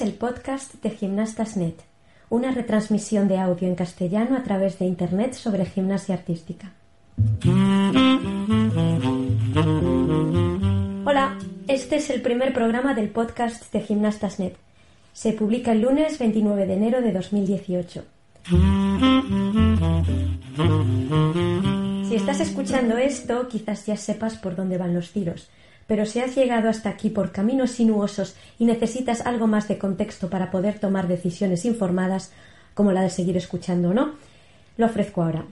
El podcast de Gimnastas Net, una retransmisión de audio en castellano a través de Internet sobre gimnasia artística. Hola, este es el primer programa del podcast de Gimnastas Net. Se publica el lunes 29 de enero de 2018. Si estás escuchando esto, quizás ya sepas por dónde van los tiros, pero si has llegado hasta aquí por caminos sinuosos y necesitas algo más de contexto para poder tomar decisiones informadas, como la de seguir escuchando o no, lo ofrezco ahora.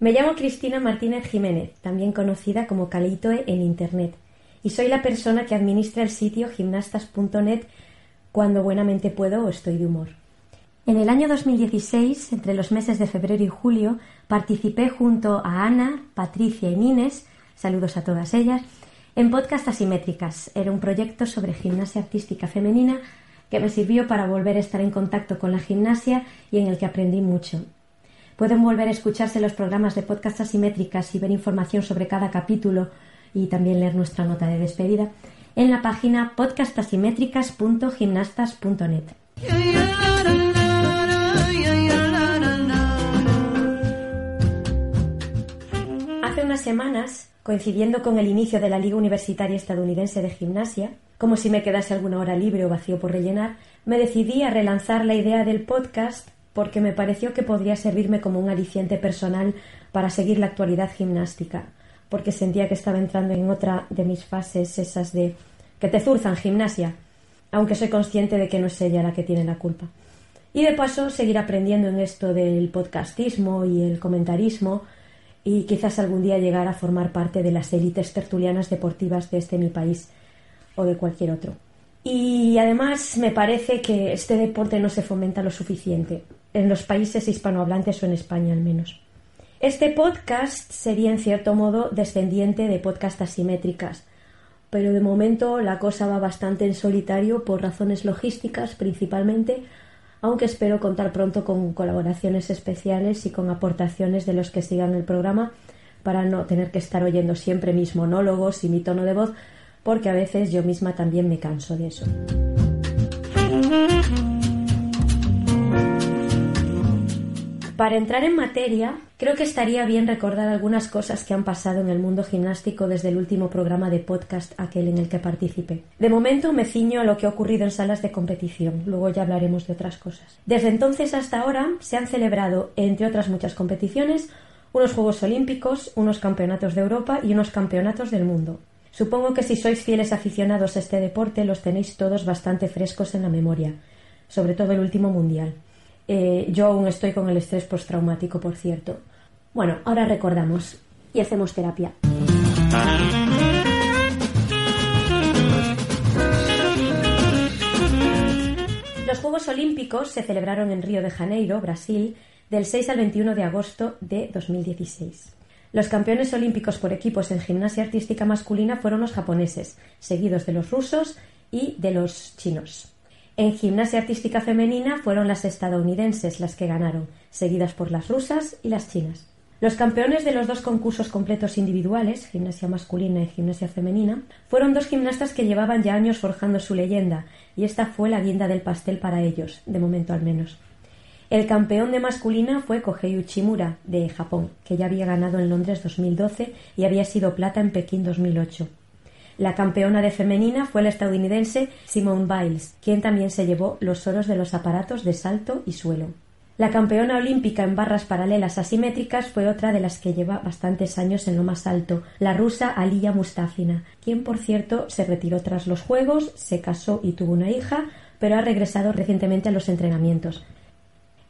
Me llamo Cristina Martínez Jiménez, también conocida como Calitoe en Internet, y soy la persona que administra el sitio gimnastas.net cuando buenamente puedo o estoy de humor. En el año 2016, entre los meses de febrero y julio, participé junto a Ana, Patricia y Nines, saludos a todas ellas, en Podcast Asimétricas. Era un proyecto sobre gimnasia artística femenina que me sirvió para volver a estar en contacto con la gimnasia y en el que aprendí mucho. Pueden volver a escucharse los programas de Podcast Asimétricas y ver información sobre cada capítulo y también leer nuestra nota de despedida en la página podcastasimétricas.gimnastas.net. Hace unas semanas, coincidiendo con el inicio de la Liga Universitaria Estadounidense de Gimnasia, como si me quedase alguna hora libre o vacío por rellenar, me decidí a relanzar la idea del podcast porque me pareció que podría servirme como un aliciente personal para seguir la actualidad gimnástica, porque sentía que estaba entrando en otra de mis fases, esas de que te zurzan gimnasia, aunque soy consciente de que no es ella la que tiene la culpa. Y de paso seguir aprendiendo en esto del podcastismo y el comentarismo y quizás algún día llegar a formar parte de las élites tertulianas deportivas de este mi país o de cualquier otro. Y además me parece que este deporte no se fomenta lo suficiente en los países hispanohablantes o en España al menos. Este podcast sería en cierto modo descendiente de podcast asimétricas, pero de momento la cosa va bastante en solitario por razones logísticas principalmente, aunque espero contar pronto con colaboraciones especiales y con aportaciones de los que sigan el programa para no tener que estar oyendo siempre mis monólogos y mi tono de voz, porque a veces yo misma también me canso de eso. Para entrar en materia, creo que estaría bien recordar algunas cosas que han pasado en el mundo gimnástico desde el último programa de podcast aquel en el que participé. De momento me ciño a lo que ha ocurrido en salas de competición, luego ya hablaremos de otras cosas. Desde entonces hasta ahora se han celebrado, entre otras muchas competiciones, unos Juegos Olímpicos, unos Campeonatos de Europa y unos Campeonatos del Mundo. Supongo que si sois fieles aficionados a este deporte los tenéis todos bastante frescos en la memoria, sobre todo el último Mundial. Eh, yo aún estoy con el estrés postraumático, por cierto. Bueno, ahora recordamos y hacemos terapia. Los Juegos Olímpicos se celebraron en Río de Janeiro, Brasil, del 6 al 21 de agosto de 2016. Los campeones olímpicos por equipos en gimnasia artística masculina fueron los japoneses, seguidos de los rusos y de los chinos. En gimnasia artística femenina fueron las estadounidenses las que ganaron, seguidas por las rusas y las chinas. Los campeones de los dos concursos completos individuales, gimnasia masculina y gimnasia femenina, fueron dos gimnastas que llevaban ya años forjando su leyenda, y esta fue la guinda del pastel para ellos, de momento al menos. El campeón de masculina fue Kohei Uchimura, de Japón, que ya había ganado en Londres 2012 y había sido plata en Pekín 2008. La campeona de femenina fue la estadounidense Simone Biles, quien también se llevó los oros de los aparatos de salto y suelo. La campeona olímpica en barras paralelas asimétricas fue otra de las que lleva bastantes años en lo más alto, la rusa Aliya Mustafina, quien por cierto se retiró tras los Juegos, se casó y tuvo una hija, pero ha regresado recientemente a los entrenamientos.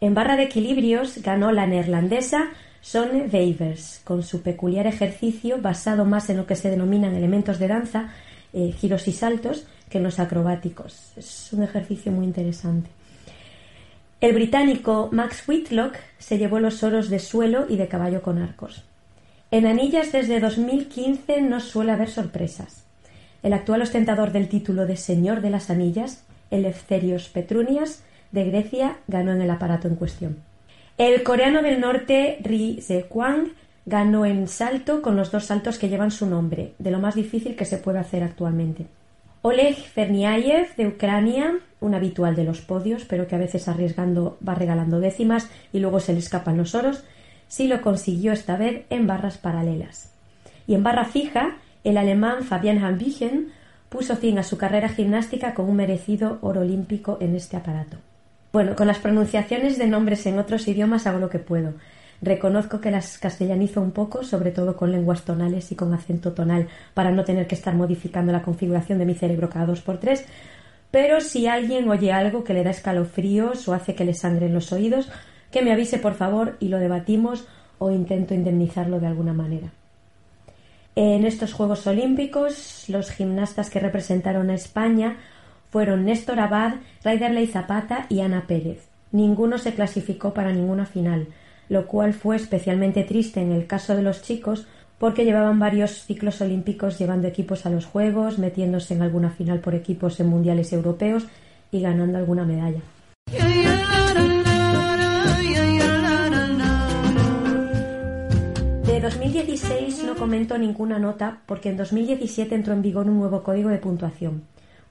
En barra de equilibrios ganó la neerlandesa Sone Weivers, con su peculiar ejercicio basado más en lo que se denominan elementos de danza, eh, giros y saltos, que en los acrobáticos. Es un ejercicio muy interesante. El británico Max Whitlock se llevó los oros de suelo y de caballo con arcos. En Anillas desde 2015 no suele haber sorpresas. El actual ostentador del título de Señor de las Anillas, Eleftherios Petrunias, de Grecia, ganó en el aparato en cuestión. El coreano del norte, Ri Se-kwang, ganó en salto con los dos saltos que llevan su nombre, de lo más difícil que se puede hacer actualmente. Oleg Ferniayev de Ucrania, un habitual de los podios, pero que a veces arriesgando va regalando décimas y luego se le escapan los oros, sí lo consiguió esta vez en barras paralelas. Y en barra fija, el alemán Fabian Hambichen puso fin a su carrera gimnástica con un merecido oro olímpico en este aparato. Bueno, con las pronunciaciones de nombres en otros idiomas hago lo que puedo. Reconozco que las castellanizo un poco, sobre todo con lenguas tonales y con acento tonal, para no tener que estar modificando la configuración de mi cerebro cada dos por tres. Pero si alguien oye algo que le da escalofríos o hace que le sangren los oídos, que me avise por favor y lo debatimos o intento indemnizarlo de alguna manera. En estos Juegos Olímpicos, los gimnastas que representaron a España fueron Néstor Abad, Raiderley Zapata y Ana Pérez. Ninguno se clasificó para ninguna final lo cual fue especialmente triste en el caso de los chicos porque llevaban varios ciclos olímpicos llevando equipos a los Juegos, metiéndose en alguna final por equipos en mundiales europeos y ganando alguna medalla. De 2016 no comento ninguna nota porque en 2017 entró en vigor un nuevo código de puntuación,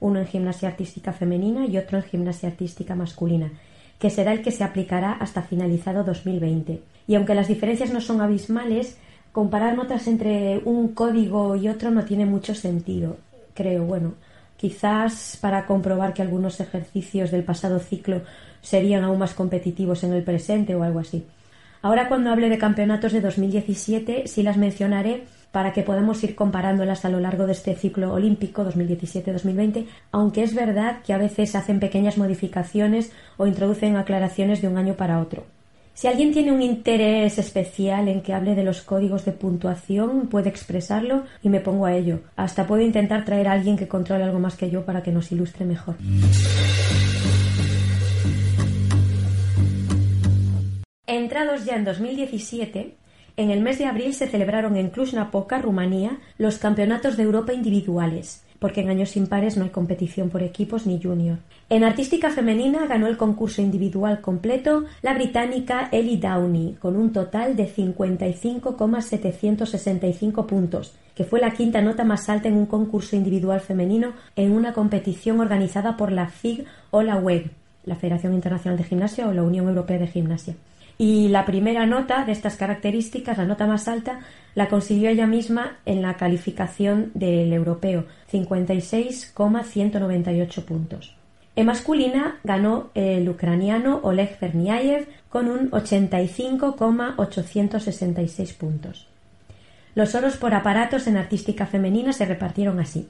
uno en gimnasia artística femenina y otro en gimnasia artística masculina, que será el que se aplicará hasta finalizado 2020. Y aunque las diferencias no son abismales, comparar notas entre un código y otro no tiene mucho sentido, creo. Bueno, quizás para comprobar que algunos ejercicios del pasado ciclo serían aún más competitivos en el presente o algo así. Ahora cuando hable de campeonatos de 2017 sí las mencionaré para que podamos ir comparándolas a lo largo de este ciclo olímpico 2017-2020, aunque es verdad que a veces hacen pequeñas modificaciones o introducen aclaraciones de un año para otro. Si alguien tiene un interés especial en que hable de los códigos de puntuación, puede expresarlo y me pongo a ello. Hasta puedo intentar traer a alguien que controle algo más que yo para que nos ilustre mejor. Entrados ya en 2017, en el mes de abril se celebraron en Cluj-Napoca, Rumanía, los Campeonatos de Europa individuales, porque en años impares no hay competición por equipos ni junior. En artística femenina ganó el concurso individual completo la británica Ellie Downey, con un total de 55,765 puntos, que fue la quinta nota más alta en un concurso individual femenino en una competición organizada por la FIG o la WEG, la Federación Internacional de Gimnasia o la Unión Europea de Gimnasia. Y la primera nota de estas características, la nota más alta, la consiguió ella misma en la calificación del europeo, 56,198 puntos. En masculina ganó el ucraniano Oleg Ferniayev con un 85,866 puntos. Los oros por aparatos en artística femenina se repartieron así.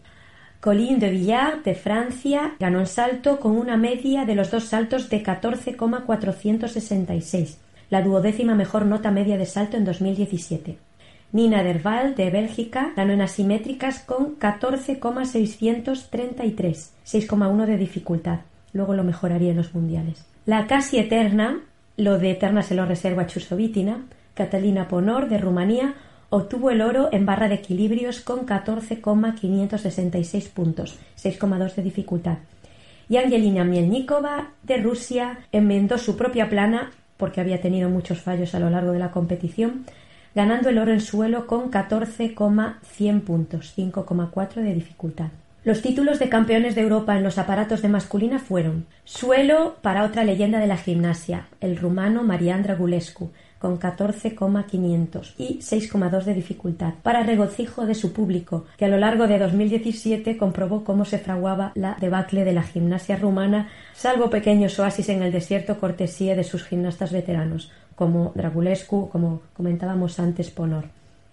Colin de Villard, de Francia, ganó el salto con una media de los dos saltos de 14,466 la duodécima mejor nota media de salto en 2017. Nina Derval, de Bélgica, ganó en asimétricas con 14,633, 6,1 de dificultad. Luego lo mejoraría en los mundiales. La casi eterna, lo de eterna se lo reserva Chusovitina, Catalina Ponor, de Rumanía, obtuvo el oro en barra de equilibrios con 14,566 puntos, 6,2 de dificultad. Y Angelina Mielnikova, de Rusia, enmendó su propia plana porque había tenido muchos fallos a lo largo de la competición, ganando el oro en suelo con 14,100 puntos, 5,4 de dificultad. Los títulos de campeones de Europa en los aparatos de masculina fueron suelo para otra leyenda de la gimnasia, el rumano Marian Dragulescu, con 14,500 y 6,2 de dificultad, para regocijo de su público, que a lo largo de 2017 comprobó cómo se fraguaba la debacle de la gimnasia rumana, salvo pequeños oasis en el desierto cortesía de sus gimnastas veteranos, como Dragulescu, como comentábamos antes, Ponor.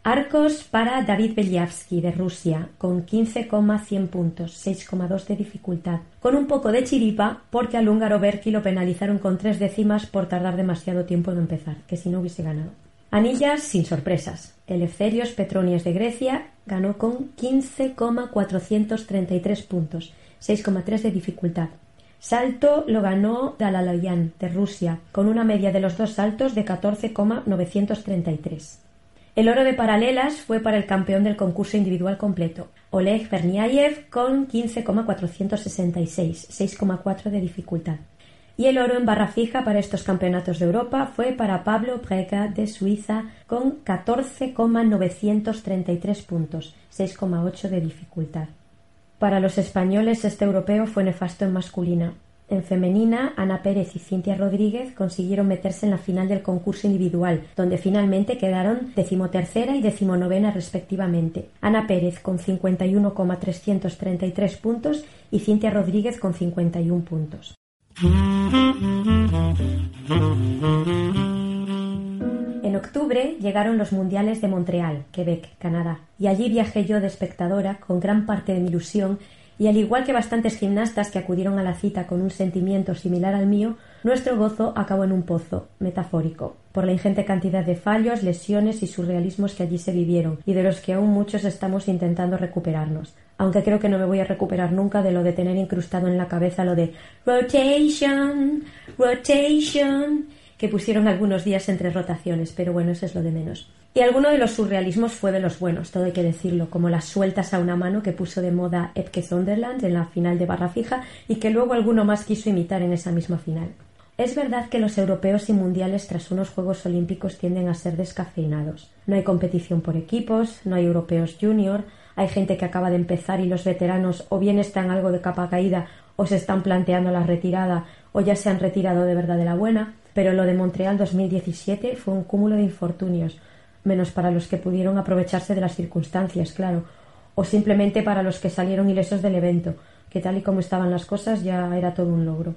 Arcos para David Belyavsky de Rusia, con 15,100 puntos, 6,2 de dificultad. Con un poco de chiripa, porque al húngaro Berki lo penalizaron con tres décimas por tardar demasiado tiempo en empezar, que si no hubiese ganado. Anillas sin sorpresas. Eleftherios Petronias de Grecia ganó con 15,433 puntos, 6,3 de dificultad. Salto lo ganó Dalaloyan de Rusia, con una media de los dos saltos de 14,933. El oro de paralelas fue para el campeón del concurso individual completo, Oleg Berniayev, con 15,466, 6,4 de dificultad. Y el oro en barra fija para estos campeonatos de Europa fue para Pablo Brega de Suiza con 14,933 puntos, 6,8 de dificultad. Para los españoles este europeo fue nefasto en masculina. En femenina, Ana Pérez y Cintia Rodríguez consiguieron meterse en la final del concurso individual, donde finalmente quedaron decimotercera y decimonovena respectivamente. Ana Pérez con 51,333 puntos y Cintia Rodríguez con 51 puntos. En octubre llegaron los Mundiales de Montreal, Quebec, Canadá, y allí viajé yo de espectadora con gran parte de mi ilusión y al igual que bastantes gimnastas que acudieron a la cita con un sentimiento similar al mío, nuestro gozo acabó en un pozo, metafórico, por la ingente cantidad de fallos, lesiones y surrealismos que allí se vivieron, y de los que aún muchos estamos intentando recuperarnos. Aunque creo que no me voy a recuperar nunca de lo de tener incrustado en la cabeza lo de rotation, rotation, que pusieron algunos días entre rotaciones, pero bueno, eso es lo de menos. Y alguno de los surrealismos fue de los buenos, todo hay que decirlo, como las sueltas a una mano que puso de moda Epke Zonderland en la final de barra fija y que luego alguno más quiso imitar en esa misma final. Es verdad que los europeos y mundiales tras unos Juegos Olímpicos tienden a ser descafeinados. No hay competición por equipos, no hay europeos junior, hay gente que acaba de empezar y los veteranos o bien están algo de capa caída o se están planteando la retirada o ya se han retirado de verdad de la buena, pero lo de Montreal 2017 fue un cúmulo de infortunios, menos para los que pudieron aprovecharse de las circunstancias, claro, o simplemente para los que salieron ilesos del evento, que tal y como estaban las cosas ya era todo un logro.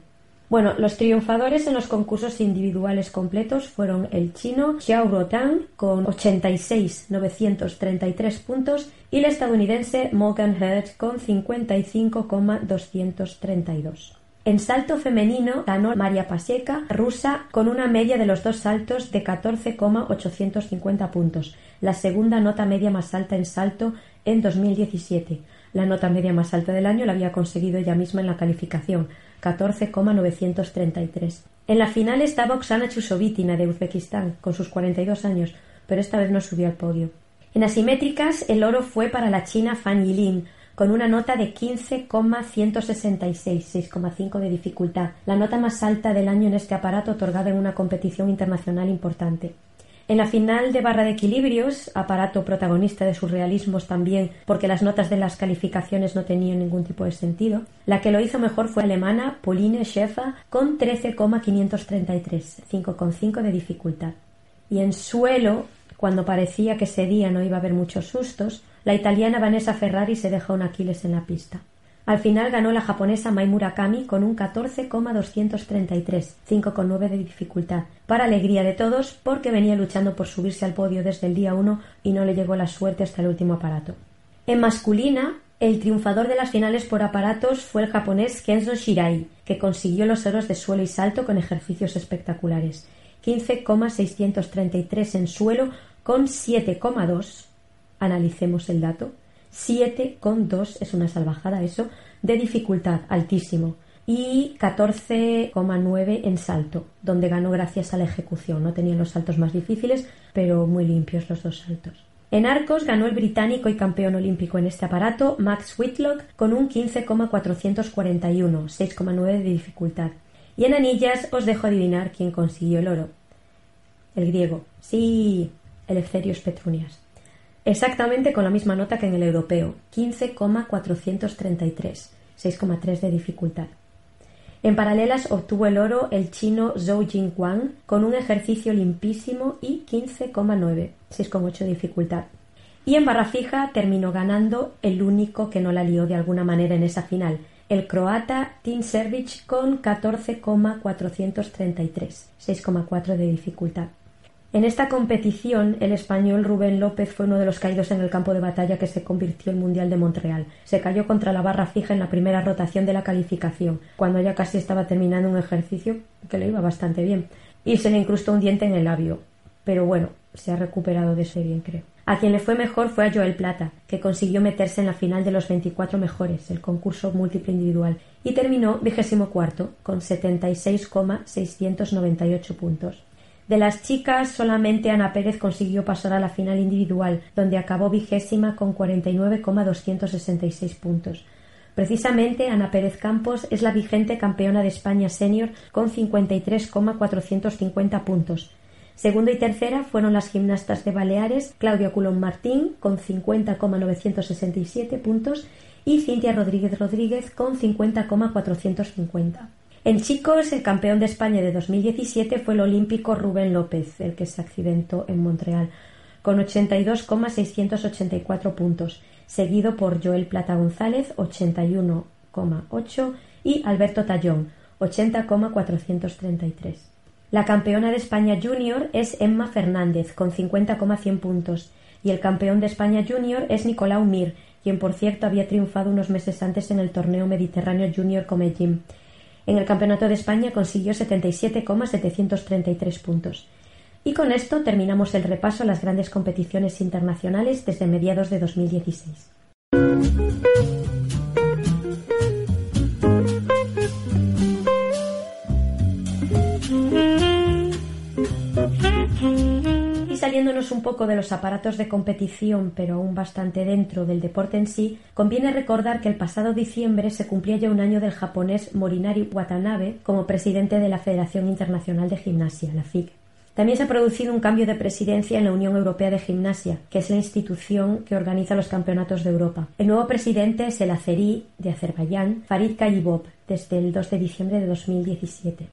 Bueno, los triunfadores en los concursos individuales completos fueron el chino Xiao Rotan con 86.933 puntos y el estadounidense Morgan Hurt con 55,232. En salto femenino ganó María Pasieca, rusa, con una media de los dos saltos de 14,850 puntos, la segunda nota media más alta en salto en 2017. La nota media más alta del año la había conseguido ella misma en la calificación, 14,933. En la final estaba Oksana Chusovitina de Uzbekistán, con sus 42 años, pero esta vez no subió al podio. En asimétricas, el oro fue para la china Fan Yilin, con una nota de 15,166, 6,5 de dificultad, la nota más alta del año en este aparato otorgada en una competición internacional importante. En la final de barra de equilibrios, aparato protagonista de surrealismos también, porque las notas de las calificaciones no tenían ningún tipo de sentido, la que lo hizo mejor fue alemana Pauline Schäfer con 13,533, 5,5 de dificultad. Y en suelo, cuando parecía que ese día no iba a haber muchos sustos, la italiana Vanessa Ferrari se deja un Aquiles en la pista. Al final ganó la japonesa Mai Murakami con un 14,233, 5,9 de dificultad, para alegría de todos porque venía luchando por subirse al podio desde el día 1 y no le llegó la suerte hasta el último aparato. En masculina, el triunfador de las finales por aparatos fue el japonés Kenzo Shirai, que consiguió los oros de suelo y salto con ejercicios espectaculares. 15,633 en suelo con 7,2 analicemos el dato. 7,2 es una salvajada eso, de dificultad altísimo. Y 14,9 en salto, donde ganó gracias a la ejecución. No tenían los saltos más difíciles, pero muy limpios los dos saltos. En arcos ganó el británico y campeón olímpico en este aparato, Max Whitlock, con un 15,441, 6,9 de dificultad. Y en anillas os dejo adivinar quién consiguió el oro. El griego. Sí, Eleftherios Petrunias exactamente con la misma nota que en el europeo, 15,433, 6,3 de dificultad. En paralelas obtuvo el oro el chino Zhou Jingguang con un ejercicio limpísimo y 15,9, 6,8 de dificultad. Y en barra fija terminó ganando el único que no la lió de alguna manera en esa final, el croata Tim Servic con 14,433, 6,4 de dificultad. En esta competición, el español Rubén López fue uno de los caídos en el campo de batalla que se convirtió en Mundial de Montreal. Se cayó contra la barra fija en la primera rotación de la calificación, cuando ya casi estaba terminando un ejercicio que le iba bastante bien, y se le incrustó un diente en el labio. Pero bueno, se ha recuperado de ese bien, creo. A quien le fue mejor fue a Joel Plata, que consiguió meterse en la final de los 24 mejores, el concurso múltiple individual, y terminó vigésimo cuarto, con 76,698 puntos. De las chicas, solamente Ana Pérez consiguió pasar a la final individual, donde acabó vigésima con 49,266 puntos. Precisamente Ana Pérez Campos es la vigente campeona de España senior con 53,450 puntos. Segundo y tercera fueron las gimnastas de Baleares Claudia Culón Martín con 50,967 puntos y Cintia Rodríguez Rodríguez con 50,450. En chicos, el campeón de España de 2017 fue el olímpico Rubén López, el que se accidentó en Montreal, con 82,684 puntos, seguido por Joel Plata González, 81,8 y Alberto Tallón, 80,433. La campeona de España Junior es Emma Fernández, con 50,100 puntos, y el campeón de España Junior es Nicolau Mir, quien por cierto había triunfado unos meses antes en el torneo Mediterráneo Junior Comegym. En el Campeonato de España consiguió 77,733 puntos. Y con esto terminamos el repaso a las grandes competiciones internacionales desde mediados de 2016. Saliéndonos un poco de los aparatos de competición, pero aún bastante dentro del deporte en sí, conviene recordar que el pasado diciembre se cumplía ya un año del japonés Morinari Watanabe como presidente de la Federación Internacional de Gimnasia, la FIG. También se ha producido un cambio de presidencia en la Unión Europea de Gimnasia, que es la institución que organiza los campeonatos de Europa. El nuevo presidente es el azerí de Azerbaiyán, Farid Kayibov, desde el 2 de diciembre de 2017.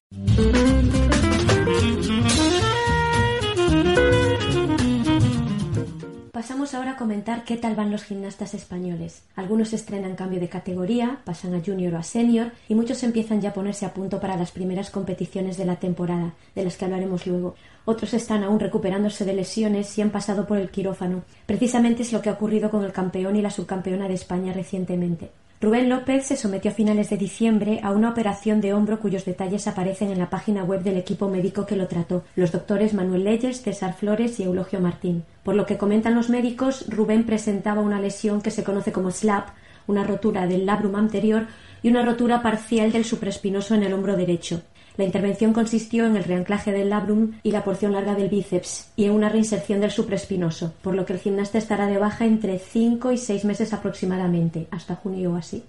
Pasamos ahora a comentar qué tal van los gimnastas españoles. Algunos estrenan cambio de categoría, pasan a junior o a senior y muchos empiezan ya a ponerse a punto para las primeras competiciones de la temporada, de las que hablaremos luego. Otros están aún recuperándose de lesiones y han pasado por el quirófano. Precisamente es lo que ha ocurrido con el campeón y la subcampeona de España recientemente. Rubén López se sometió a finales de diciembre a una operación de hombro cuyos detalles aparecen en la página web del equipo médico que lo trató, los doctores Manuel Leyes, César Flores y Eulogio Martín. Por lo que comentan los médicos, Rubén presentaba una lesión que se conoce como SLAP, una rotura del labrum anterior y una rotura parcial del supraespinoso en el hombro derecho. La intervención consistió en el reanclaje del labrum y la porción larga del bíceps y en una reinserción del supraespinoso, por lo que el gimnasta estará de baja entre cinco y seis meses aproximadamente, hasta junio o así.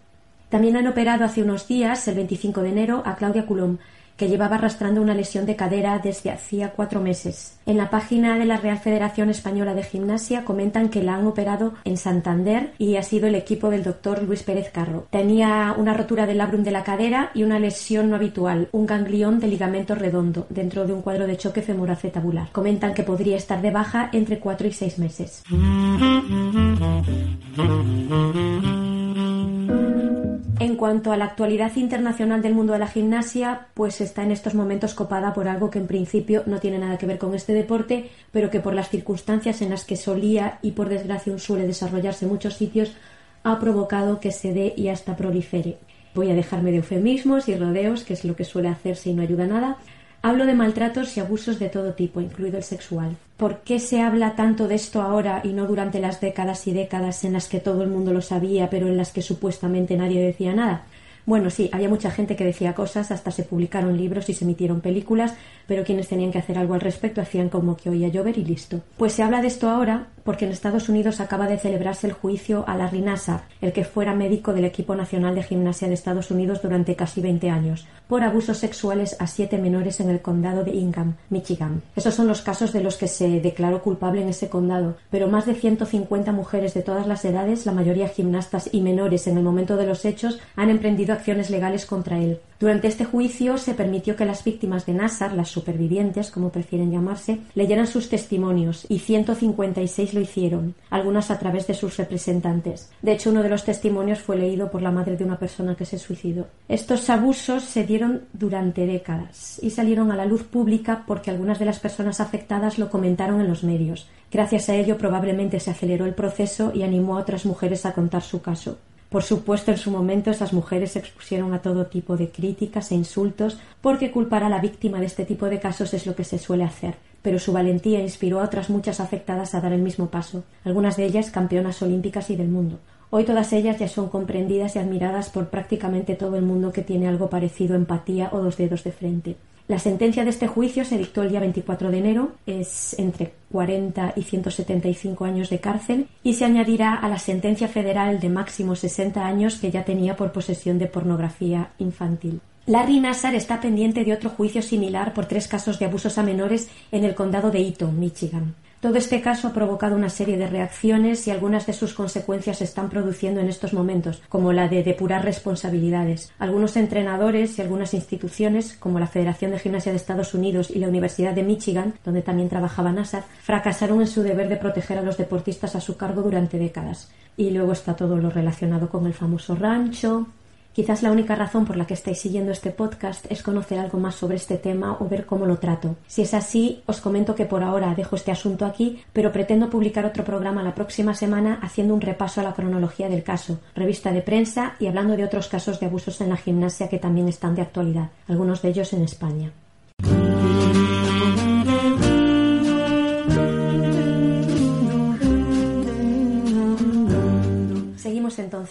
También han operado hace unos días, el 25 de enero, a Claudia Coulomb, que llevaba arrastrando una lesión de cadera desde hacía cuatro meses. En la página de la Real Federación Española de Gimnasia comentan que la han operado en Santander y ha sido el equipo del doctor Luis Pérez Carro. Tenía una rotura del labrum de la cadera y una lesión no habitual, un ganglión de ligamento redondo, dentro de un cuadro de choque femoroacetabular. Comentan que podría estar de baja entre cuatro y seis meses. En cuanto a la actualidad internacional del mundo de la gimnasia, pues está en estos momentos copada por algo que en principio no tiene nada que ver con este deporte, pero que por las circunstancias en las que solía y por desgracia suele desarrollarse en muchos sitios, ha provocado que se dé y hasta prolifere. Voy a dejarme de eufemismos y rodeos, que es lo que suele hacerse y no ayuda nada, Hablo de maltratos y abusos de todo tipo, incluido el sexual. ¿Por qué se habla tanto de esto ahora y no durante las décadas y décadas en las que todo el mundo lo sabía, pero en las que supuestamente nadie decía nada? Bueno, sí, había mucha gente que decía cosas, hasta se publicaron libros y se emitieron películas, pero quienes tenían que hacer algo al respecto hacían como que oía llover y listo. Pues se habla de esto ahora porque en Estados Unidos acaba de celebrarse el juicio a Larry Nassar, el que fuera médico del equipo nacional de gimnasia de Estados Unidos durante casi 20 años, por abusos sexuales a siete menores en el condado de Ingham, Michigan. Esos son los casos de los que se declaró culpable en ese condado, pero más de 150 mujeres de todas las edades, la mayoría gimnastas y menores en el momento de los hechos, han emprendido acciones legales contra él. Durante este juicio se permitió que las víctimas de Nassar, las supervivientes, como prefieren llamarse, leyeran sus testimonios y 156 lo hicieron, algunas a través de sus representantes. De hecho, uno de los testimonios fue leído por la madre de una persona que se suicidó. Estos abusos se dieron durante décadas y salieron a la luz pública porque algunas de las personas afectadas lo comentaron en los medios. Gracias a ello probablemente se aceleró el proceso y animó a otras mujeres a contar su caso. Por supuesto, en su momento esas mujeres se expusieron a todo tipo de críticas e insultos porque culpar a la víctima de este tipo de casos es lo que se suele hacer. pero su valentía inspiró a otras muchas afectadas a dar el mismo paso, algunas de ellas campeonas olímpicas y del mundo. Hoy todas ellas ya son comprendidas y admiradas por prácticamente todo el mundo que tiene algo parecido a empatía o dos dedos de frente. La sentencia de este juicio se dictó el día 24 de enero, es entre 40 y 175 años de cárcel y se añadirá a la sentencia federal de máximo 60 años que ya tenía por posesión de pornografía infantil. Larry Nassar está pendiente de otro juicio similar por tres casos de abusos a menores en el condado de Eaton, Michigan. Todo este caso ha provocado una serie de reacciones y algunas de sus consecuencias se están produciendo en estos momentos, como la de depurar responsabilidades. Algunos entrenadores y algunas instituciones, como la Federación de Gimnasia de Estados Unidos y la Universidad de Michigan, donde también trabajaba Nassar, fracasaron en su deber de proteger a los deportistas a su cargo durante décadas. Y luego está todo lo relacionado con el famoso rancho, Quizás la única razón por la que estáis siguiendo este podcast es conocer algo más sobre este tema o ver cómo lo trato. Si es así, os comento que por ahora dejo este asunto aquí, pero pretendo publicar otro programa la próxima semana haciendo un repaso a la cronología del caso, revista de prensa y hablando de otros casos de abusos en la gimnasia que también están de actualidad, algunos de ellos en España.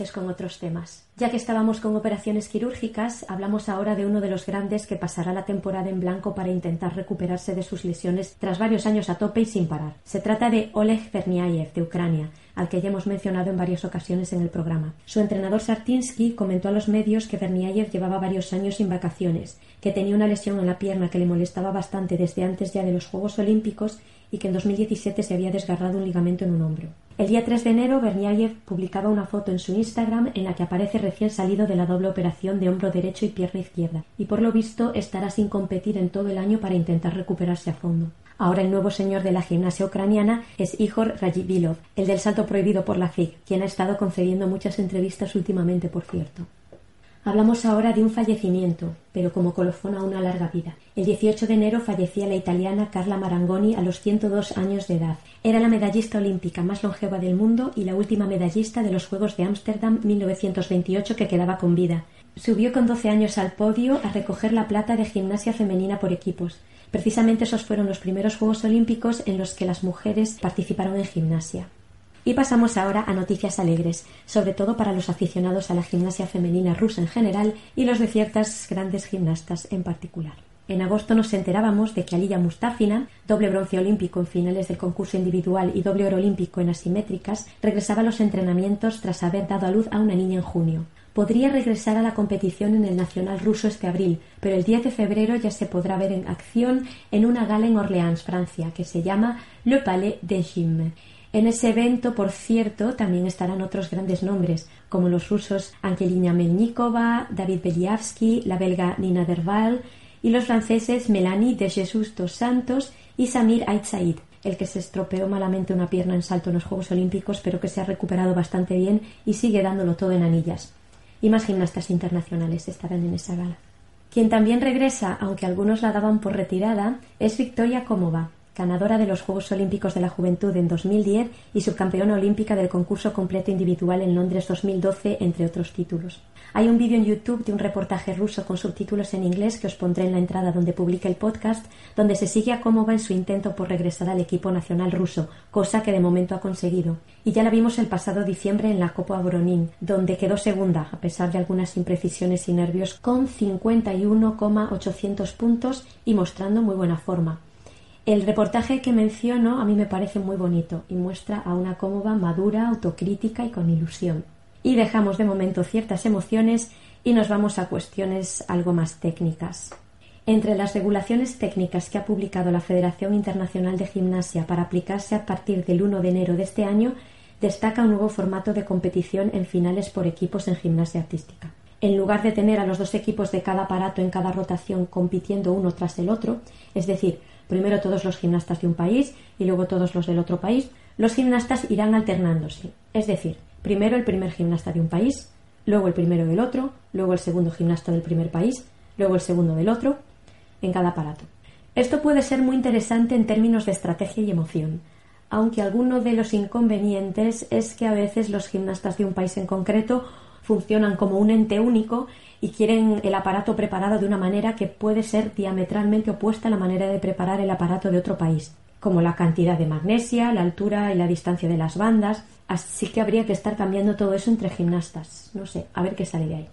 Con otros temas. Ya que estábamos con operaciones quirúrgicas, hablamos ahora de uno de los grandes que pasará la temporada en blanco para intentar recuperarse de sus lesiones tras varios años a tope y sin parar. Se trata de Oleg Verniayev, de Ucrania, al que ya hemos mencionado en varias ocasiones en el programa. Su entrenador Sartinsky comentó a los medios que Verniayev llevaba varios años sin vacaciones, que tenía una lesión en la pierna que le molestaba bastante desde antes ya de los Juegos Olímpicos y que en 2017 se había desgarrado un ligamento en un hombro. El día 3 de enero, Berniayev publicaba una foto en su Instagram en la que aparece recién salido de la doble operación de hombro derecho y pierna izquierda, y por lo visto estará sin competir en todo el año para intentar recuperarse a fondo. Ahora el nuevo señor de la gimnasia ucraniana es Ihor Rajibilov, el del salto prohibido por la FIG, quien ha estado concediendo muchas entrevistas últimamente, por cierto. Hablamos ahora de un fallecimiento, pero como colofón a una larga vida. El 18 de enero fallecía la italiana Carla Marangoni a los 102 años de edad. Era la medallista olímpica más longeva del mundo y la última medallista de los Juegos de Ámsterdam 1928 que quedaba con vida. Subió con 12 años al podio a recoger la plata de gimnasia femenina por equipos. Precisamente esos fueron los primeros Juegos Olímpicos en los que las mujeres participaron en gimnasia. Y pasamos ahora a noticias alegres, sobre todo para los aficionados a la gimnasia femenina rusa en general y los de ciertas grandes gimnastas en particular. En agosto nos enterábamos de que Aliya Mustafina, doble bronce olímpico en finales del concurso individual y doble oro olímpico en asimétricas, regresaba a los entrenamientos tras haber dado a luz a una niña en junio. Podría regresar a la competición en el Nacional ruso este abril, pero el 10 de febrero ya se podrá ver en acción en una gala en Orleans, Francia, que se llama Le Palais des. En ese evento, por cierto, también estarán otros grandes nombres, como los rusos Angelina Melnikova, David Beliavsky, la belga Nina Derval y los franceses Melanie de Jesus dos Santos y Samir Aitsaid, el que se estropeó malamente una pierna en salto en los Juegos Olímpicos, pero que se ha recuperado bastante bien y sigue dándolo todo en anillas. Y más gimnastas internacionales estarán en esa gala. Quien también regresa, aunque algunos la daban por retirada, es Victoria Komova, ganadora de los Juegos Olímpicos de la Juventud en 2010 y subcampeona olímpica del concurso completo individual en Londres 2012, entre otros títulos. Hay un vídeo en YouTube de un reportaje ruso con subtítulos en inglés que os pondré en la entrada donde publica el podcast, donde se sigue a cómo va en su intento por regresar al equipo nacional ruso, cosa que de momento ha conseguido. Y ya la vimos el pasado diciembre en la Copa Bronin, donde quedó segunda, a pesar de algunas imprecisiones y nervios, con 51,800 puntos y mostrando muy buena forma. El reportaje que menciono a mí me parece muy bonito y muestra a una cómoda madura, autocrítica y con ilusión. Y dejamos de momento ciertas emociones y nos vamos a cuestiones algo más técnicas. Entre las regulaciones técnicas que ha publicado la Federación Internacional de Gimnasia para aplicarse a partir del 1 de enero de este año, destaca un nuevo formato de competición en finales por equipos en gimnasia artística. En lugar de tener a los dos equipos de cada aparato en cada rotación compitiendo uno tras el otro, es decir, primero todos los gimnastas de un país y luego todos los del otro país, los gimnastas irán alternándose. Es decir, primero el primer gimnasta de un país, luego el primero del otro, luego el segundo gimnasta del primer país, luego el segundo del otro, en cada aparato. Esto puede ser muy interesante en términos de estrategia y emoción, aunque alguno de los inconvenientes es que a veces los gimnastas de un país en concreto funcionan como un ente único y quieren el aparato preparado de una manera que puede ser diametralmente opuesta a la manera de preparar el aparato de otro país, como la cantidad de magnesia, la altura y la distancia de las bandas. Así que habría que estar cambiando todo eso entre gimnastas. No sé, a ver qué sale de ahí.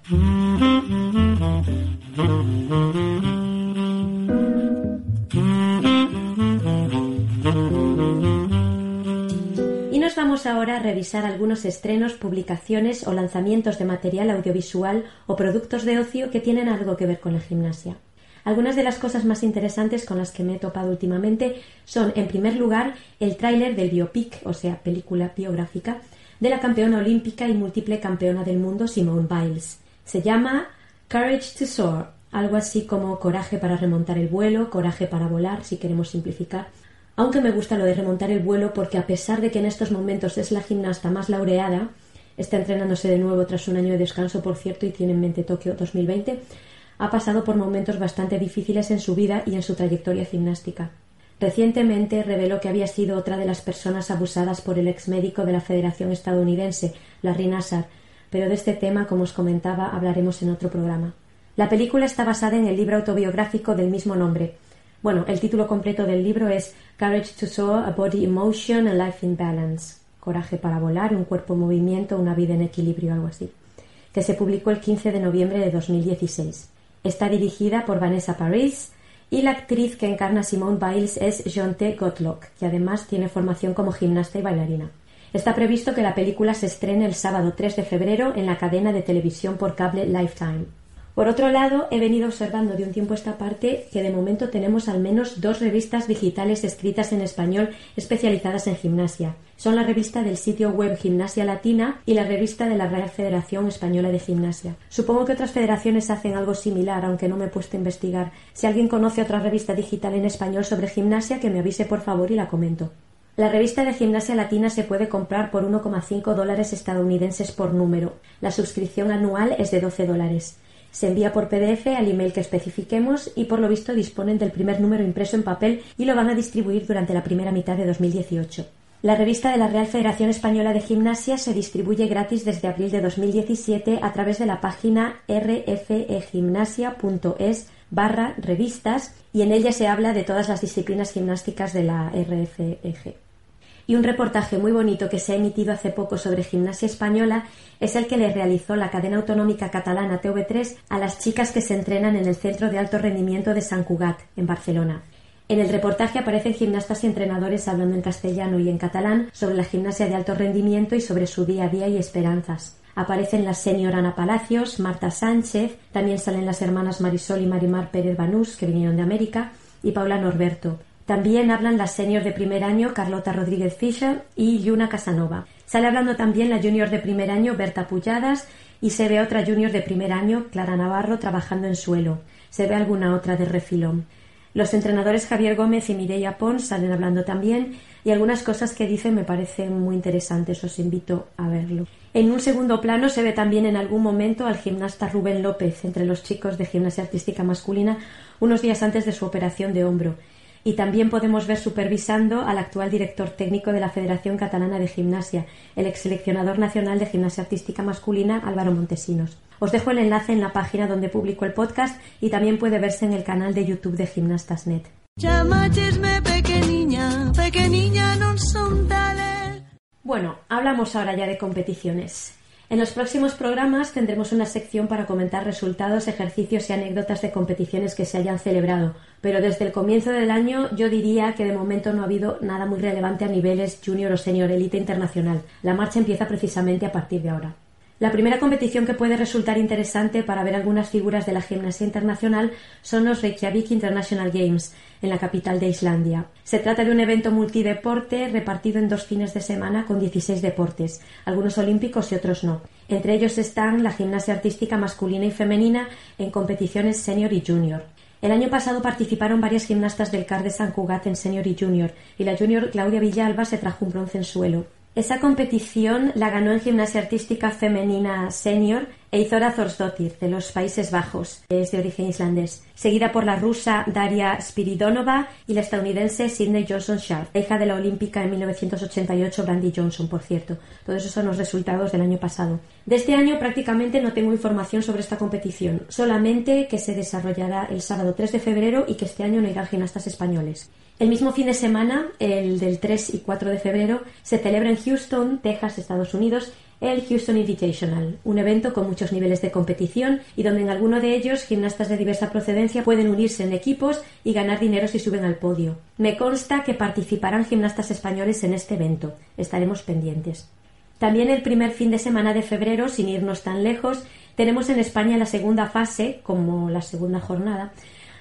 Vamos ahora a revisar algunos estrenos, publicaciones o lanzamientos de material audiovisual o productos de ocio que tienen algo que ver con la gimnasia. Algunas de las cosas más interesantes con las que me he topado últimamente son, en primer lugar, el tráiler del biopic, o sea, película biográfica, de la campeona olímpica y múltiple campeona del mundo Simone Biles. Se llama Courage to Soar, algo así como coraje para remontar el vuelo, coraje para volar, si queremos simplificar. Aunque me gusta lo de remontar el vuelo porque a pesar de que en estos momentos es la gimnasta más laureada, está entrenándose de nuevo tras un año de descanso, por cierto, y tiene en mente Tokio 2020, ha pasado por momentos bastante difíciles en su vida y en su trayectoria gimnástica. Recientemente reveló que había sido otra de las personas abusadas por el ex médico de la Federación estadounidense, Larry Nassar, pero de este tema, como os comentaba, hablaremos en otro programa. La película está basada en el libro autobiográfico del mismo nombre. Bueno, el título completo del libro es Courage to Soar, A Body in Motion, a Life in Balance. Coraje para volar, un cuerpo en movimiento, una vida en equilibrio, algo así. Que se publicó el 15 de noviembre de 2016. Está dirigida por Vanessa Paris y la actriz que encarna Simone Biles es Jonte Gottlock, que además tiene formación como gimnasta y bailarina. Está previsto que la película se estrene el sábado 3 de febrero en la cadena de televisión por cable Lifetime. Por otro lado, he venido observando de un tiempo a esta parte que de momento tenemos al menos dos revistas digitales escritas en español especializadas en gimnasia. Son la revista del sitio web Gimnasia Latina y la revista de la Real Federación Española de Gimnasia. Supongo que otras federaciones hacen algo similar, aunque no me he puesto a investigar. Si alguien conoce otra revista digital en español sobre gimnasia, que me avise por favor y la comento. La revista de Gimnasia Latina se puede comprar por 1,5 dólares estadounidenses por número. La suscripción anual es de 12 dólares. Se envía por PDF al email que especifiquemos y por lo visto disponen del primer número impreso en papel y lo van a distribuir durante la primera mitad de 2018. La revista de la Real Federación Española de Gimnasia se distribuye gratis desde abril de 2017 a través de la página rfegimnasia.es barra revistas y en ella se habla de todas las disciplinas gimnásticas de la RFEG. Y un reportaje muy bonito que se ha emitido hace poco sobre gimnasia española es el que le realizó la cadena autonómica catalana TV3 a las chicas que se entrenan en el Centro de Alto Rendimiento de San Cugat, en Barcelona. En el reportaje aparecen gimnastas y entrenadores hablando en castellano y en catalán sobre la gimnasia de alto rendimiento y sobre su día a día y esperanzas. Aparecen la señora Ana Palacios, Marta Sánchez, también salen las hermanas Marisol y Marimar Pérez Banús, que vinieron de América, y Paula Norberto. También hablan las seniors de primer año Carlota Rodríguez Fischer y Yuna Casanova. Sale hablando también la junior de primer año Berta Pulladas y se ve otra junior de primer año Clara Navarro trabajando en suelo. Se ve alguna otra de refilón. Los entrenadores Javier Gómez y Mireia Pons salen hablando también y algunas cosas que dicen me parecen muy interesantes. Os invito a verlo. En un segundo plano se ve también en algún momento al gimnasta Rubén López entre los chicos de gimnasia artística masculina unos días antes de su operación de hombro y también podemos ver supervisando al actual director técnico de la Federación Catalana de Gimnasia, el ex seleccionador nacional de gimnasia artística masculina Álvaro Montesinos. Os dejo el enlace en la página donde publico el podcast y también puede verse en el canal de YouTube de Gimnastas.net. Bueno, hablamos ahora ya de competiciones. En los próximos programas tendremos una sección para comentar resultados, ejercicios y anécdotas de competiciones que se hayan celebrado, pero desde el comienzo del año yo diría que de momento no ha habido nada muy relevante a niveles junior o senior elite internacional. La marcha empieza precisamente a partir de ahora. La primera competición que puede resultar interesante para ver algunas figuras de la gimnasia internacional son los Reykjavik International Games, en la capital de Islandia. Se trata de un evento multideporte repartido en dos fines de semana con 16 deportes, algunos olímpicos y otros no. Entre ellos están la gimnasia artística masculina y femenina en competiciones senior y junior. El año pasado participaron varias gimnastas del CAR de San Cugat en senior y junior, y la junior Claudia Villalba se trajo un bronce en suelo. Esa competición la ganó en gimnasia artística femenina senior e Izora Thorsdottir, de los Países Bajos, es de origen islandés, seguida por la rusa Daria Spiridonova y la estadounidense Sidney Johnson Sharp, hija de la olímpica en 1988 Brandy Johnson, por cierto. Todos esos son los resultados del año pasado. De este año prácticamente no tengo información sobre esta competición, solamente que se desarrollará el sábado 3 de febrero y que este año no irán gimnastas españoles. El mismo fin de semana, el del 3 y 4 de febrero, se celebra en Houston, Texas, Estados Unidos, el Houston Invitational, un evento con muchos niveles de competición y donde en alguno de ellos gimnastas de diversa procedencia pueden unirse en equipos y ganar dinero si suben al podio. Me consta que participarán gimnastas españoles en este evento. Estaremos pendientes. También el primer fin de semana de febrero, sin irnos tan lejos, tenemos en España la segunda fase, como la segunda jornada,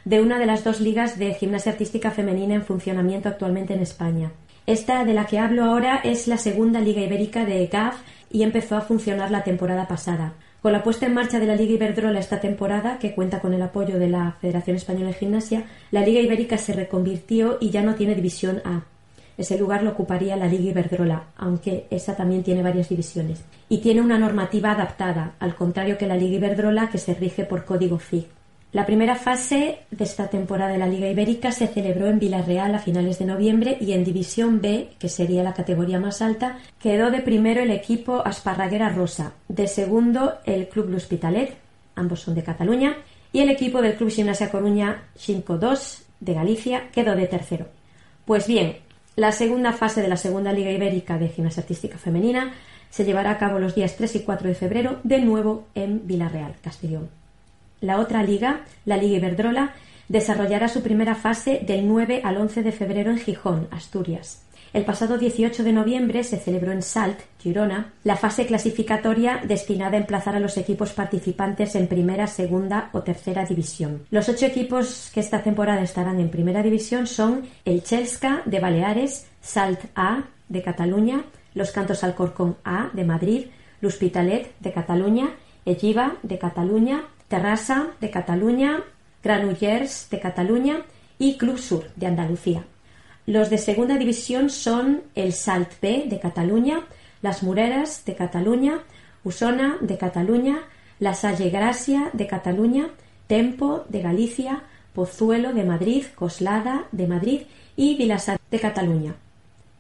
de una de las dos ligas de gimnasia artística femenina en funcionamiento actualmente en España. Esta de la que hablo ahora es la segunda Liga Ibérica de GAF y empezó a funcionar la temporada pasada. Con la puesta en marcha de la Liga Iberdrola esta temporada, que cuenta con el apoyo de la Federación Española de Gimnasia, la Liga Ibérica se reconvirtió y ya no tiene división A. Ese lugar lo ocuparía la Liga Iberdrola, aunque esa también tiene varias divisiones. Y tiene una normativa adaptada, al contrario que la Liga Iberdrola, que se rige por código FIG. La primera fase de esta temporada de la Liga Ibérica se celebró en Villarreal a finales de noviembre y en División B, que sería la categoría más alta, quedó de primero el equipo Asparraguera Rosa, de segundo el Club L'Hospitalet, ambos son de Cataluña, y el equipo del Club Gimnasia Coruña Xinco 2 de Galicia quedó de tercero. Pues bien, la segunda fase de la segunda Liga Ibérica de Gimnasia Artística Femenina se llevará a cabo los días 3 y 4 de febrero, de nuevo en Villarreal, Castellón. La otra liga, la Liga Iberdrola, desarrollará su primera fase del 9 al 11 de febrero en Gijón, Asturias. El pasado 18 de noviembre se celebró en Salt, Girona, la fase clasificatoria destinada a emplazar a los equipos participantes en primera, segunda o tercera división. Los ocho equipos que esta temporada estarán en primera división son el Chelska de Baleares, Salt A de Cataluña, los Cantos Alcorcón A de Madrid, l'Hospitalet de Cataluña, Egiva de Cataluña, Terrassa de Cataluña, Granollers de Cataluña y Club Sur de Andalucía. Los de segunda división son el Salt B de Cataluña, las Mureras de Cataluña, Usona de Cataluña, la Salle Gracia de Cataluña, Tempo de Galicia, Pozuelo de Madrid, Coslada de Madrid y Vilasar de Cataluña.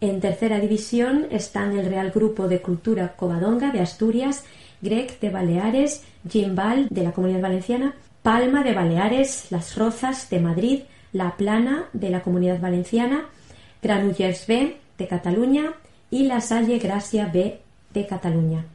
En tercera división están el Real Grupo de Cultura Covadonga de Asturias Grec de Baleares, Gimbal de la Comunidad Valenciana, Palma de Baleares, Las Rozas de Madrid, La Plana de la Comunidad Valenciana, Granullers B de Cataluña y La Salle Gracia B de Cataluña.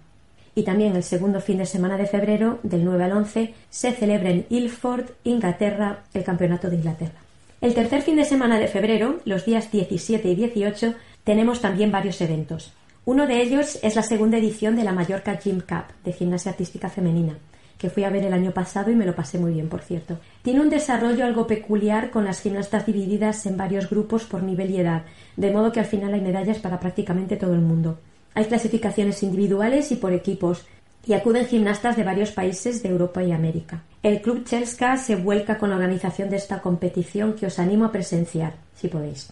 Y también el segundo fin de semana de febrero, del 9 al 11, se celebra en Ilford, Inglaterra, el Campeonato de Inglaterra. El tercer fin de semana de febrero, los días 17 y 18, tenemos también varios eventos. Uno de ellos es la segunda edición de la Mallorca Gym Cup de gimnasia artística femenina, que fui a ver el año pasado y me lo pasé muy bien, por cierto. Tiene un desarrollo algo peculiar con las gimnastas divididas en varios grupos por nivel y edad, de modo que al final hay medallas para prácticamente todo el mundo. Hay clasificaciones individuales y por equipos, y acuden gimnastas de varios países de Europa y América. El Club Chelska se vuelca con la organización de esta competición que os animo a presenciar, si podéis.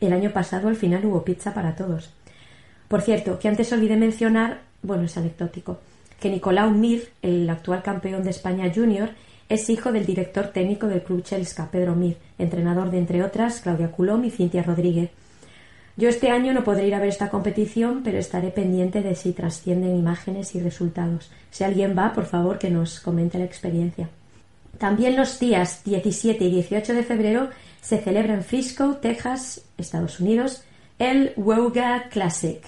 El año pasado al final hubo pizza para todos. Por cierto, que antes olvidé mencionar, bueno, es anecdótico, que Nicolau Mir, el actual campeón de España junior, es hijo del director técnico del club Chelska, Pedro Mir, entrenador de, entre otras, Claudia Coulomb y Cintia Rodríguez. Yo este año no podré ir a ver esta competición, pero estaré pendiente de si trascienden imágenes y resultados. Si alguien va, por favor, que nos comente la experiencia. También los días 17 y 18 de febrero se celebra en Frisco, Texas, Estados Unidos, el WOGA Classic,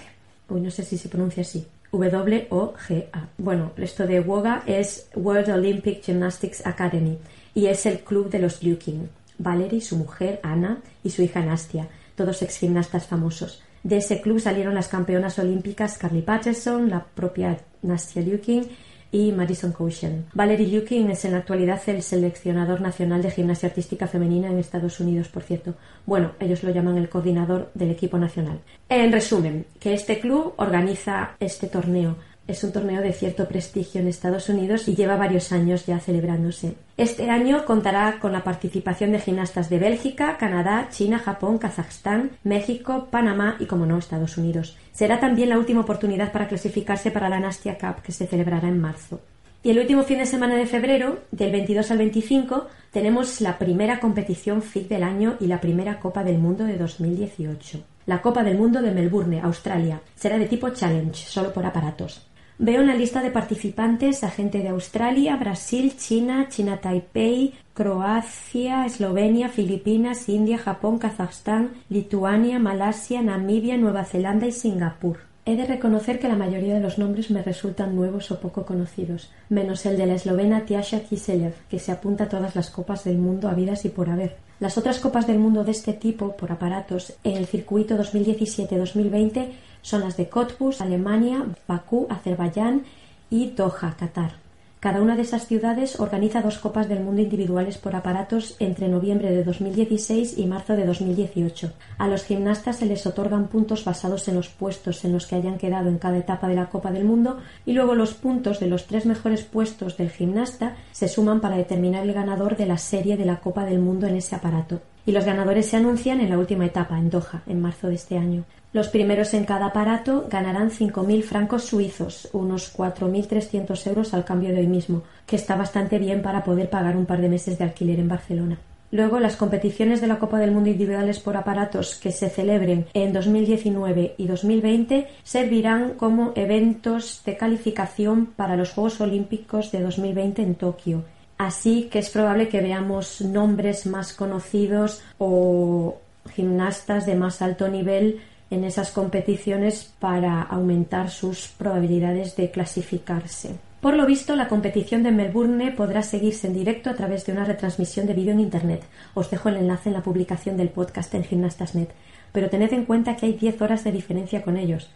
Uy, no sé si se pronuncia así. W-O-G-A. Bueno, esto de WOGA es World Olympic Gymnastics Academy y es el club de los Lukin. Valerie, su mujer, Ana y su hija Nastia, todos ex gimnastas famosos. De ese club salieron las campeonas olímpicas Carly Patterson, la propia Nastia Lukin y Madison Cushion. Valerie Lukin es en la actualidad el seleccionador nacional de gimnasia artística femenina en Estados Unidos, por cierto. Bueno, ellos lo llaman el coordinador del equipo nacional. En resumen, que este club organiza este torneo Es un torneo de cierto prestigio en Estados Unidos y lleva varios años ya celebrándose. Este año contará con la participación de gimnastas de Bélgica, Canadá, China, Japón, Kazajstán, México, Panamá y, como no, Estados Unidos. Será también la última oportunidad para clasificarse para la Nastia Cup que se celebrará en marzo. Y el último fin de semana de febrero, del 22 al 25, tenemos la primera competición FIC del año y la primera Copa del Mundo de 2018. La Copa del Mundo de Melbourne, Australia. Será de tipo challenge, solo por aparatos. Veo en la lista de participantes a gente de Australia, Brasil, China, China Taipei, Croacia, Eslovenia, Filipinas, India, Japón, Kazajstán, Lituania, Malasia, Namibia, Nueva Zelanda y Singapur. He de reconocer que la mayoría de los nombres me resultan nuevos o poco conocidos, menos el de la eslovena Tiasha Kiselev, que se apunta a todas las copas del mundo habidas y por haber. Las otras copas del mundo de este tipo, por aparatos, en el circuito 2017-2020 son las de Cottbus, Alemania, Bakú, Azerbaiyán y Doha, Qatar. Cada una de esas ciudades organiza dos Copas del Mundo individuales por aparatos entre noviembre de 2016 y marzo de 2018. A los gimnastas se les otorgan puntos basados en los puestos en los que hayan quedado en cada etapa de la Copa del Mundo y luego los puntos de los tres mejores puestos del gimnasta se suman para determinar el ganador de la serie de la Copa del Mundo en ese aparato. Y los ganadores se anuncian en la última etapa, en Doha, en marzo de este año. Los primeros en cada aparato ganarán 5.000 francos suizos, unos 4.300 euros al cambio de hoy mismo, que está bastante bien para poder pagar un par de meses de alquiler en Barcelona. Luego, las competiciones de la Copa del Mundo individuales por aparatos que se celebren en 2019 y 2020 servirán como eventos de calificación para los Juegos Olímpicos de 2020 en Tokio. Así que es probable que veamos nombres más conocidos o gimnastas de más alto nivel en esas competiciones para aumentar sus probabilidades de clasificarse. Por lo visto, la competición de Melbourne podrá seguirse en directo a través de una retransmisión de vídeo en Internet. Os dejo el enlace en la publicación del podcast en Gimnastas.net, pero tened en cuenta que hay 10 horas de diferencia con ellos.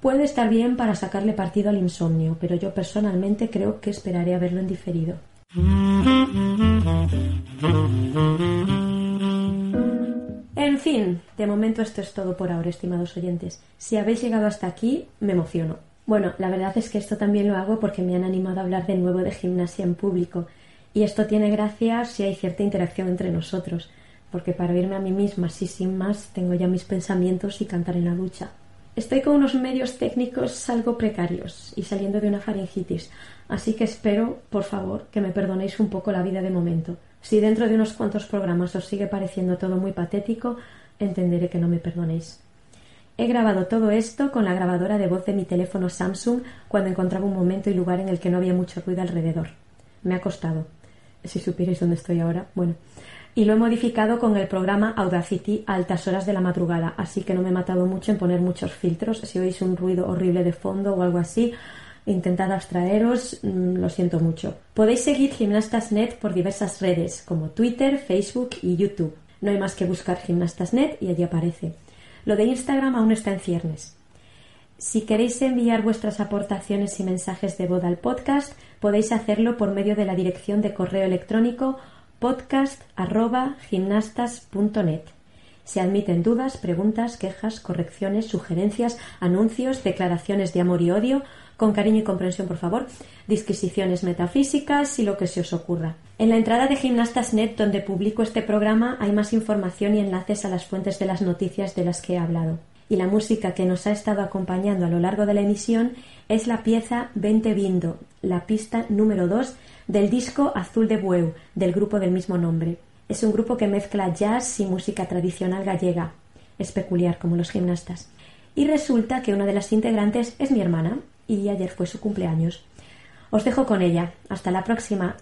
Puede estar bien para sacarle partido al insomnio, pero yo personalmente creo que esperaré a verlo en diferido. En fin, de momento esto es todo por ahora, estimados oyentes. Si habéis llegado hasta aquí, me emociono. Bueno, la verdad es que esto también lo hago porque me han animado a hablar de nuevo de gimnasia en público. Y esto tiene gracia si hay cierta interacción entre nosotros, porque para oírme a mí misma así sin más tengo ya mis pensamientos y cantar en la ducha. Estoy con unos medios técnicos algo precarios y saliendo de una faringitis, así que espero, por favor, que me perdonéis un poco la vida de momento. Si dentro de unos cuantos programas os sigue pareciendo todo muy patético, entenderé que no me perdonéis. He grabado todo esto con la grabadora de voz de mi teléfono Samsung cuando encontraba un momento y lugar en el que no había mucho ruido alrededor. Me ha costado. Si supierais dónde estoy ahora, bueno. Y lo he modificado con el programa Audacity a altas horas de la madrugada, así que no me he matado mucho en poner muchos filtros. Si oís un ruido horrible de fondo o algo así, Intentad abstraeros, mm, lo siento mucho. Podéis seguir Gimnastas.net por diversas redes como Twitter, Facebook y YouTube. No hay más que buscar Gimnastas.net y allí aparece. Lo de Instagram aún está en ciernes. Si queréis enviar vuestras aportaciones y mensajes de voz al podcast, podéis hacerlo por medio de la dirección de correo electrónico podcast.gimnastas.net. Se admiten dudas, preguntas, quejas, correcciones, sugerencias, anuncios, declaraciones de amor y odio, con cariño y comprensión, por favor, disquisiciones metafísicas y lo que se os ocurra. En la entrada de Gimnastas.net, donde publico este programa, hay más información y enlaces a las fuentes de las noticias de las que he hablado. Y la música que nos ha estado acompañando a lo largo de la emisión es la pieza Vente Vindo, la pista número 2 del disco Azul de Bueu, del grupo del mismo nombre. Es un grupo que mezcla jazz y música tradicional gallega. Es peculiar como los gimnastas. Y resulta que una de las integrantes es mi hermana, y ayer fue su cumpleaños. Os dejo con ella. Hasta la próxima.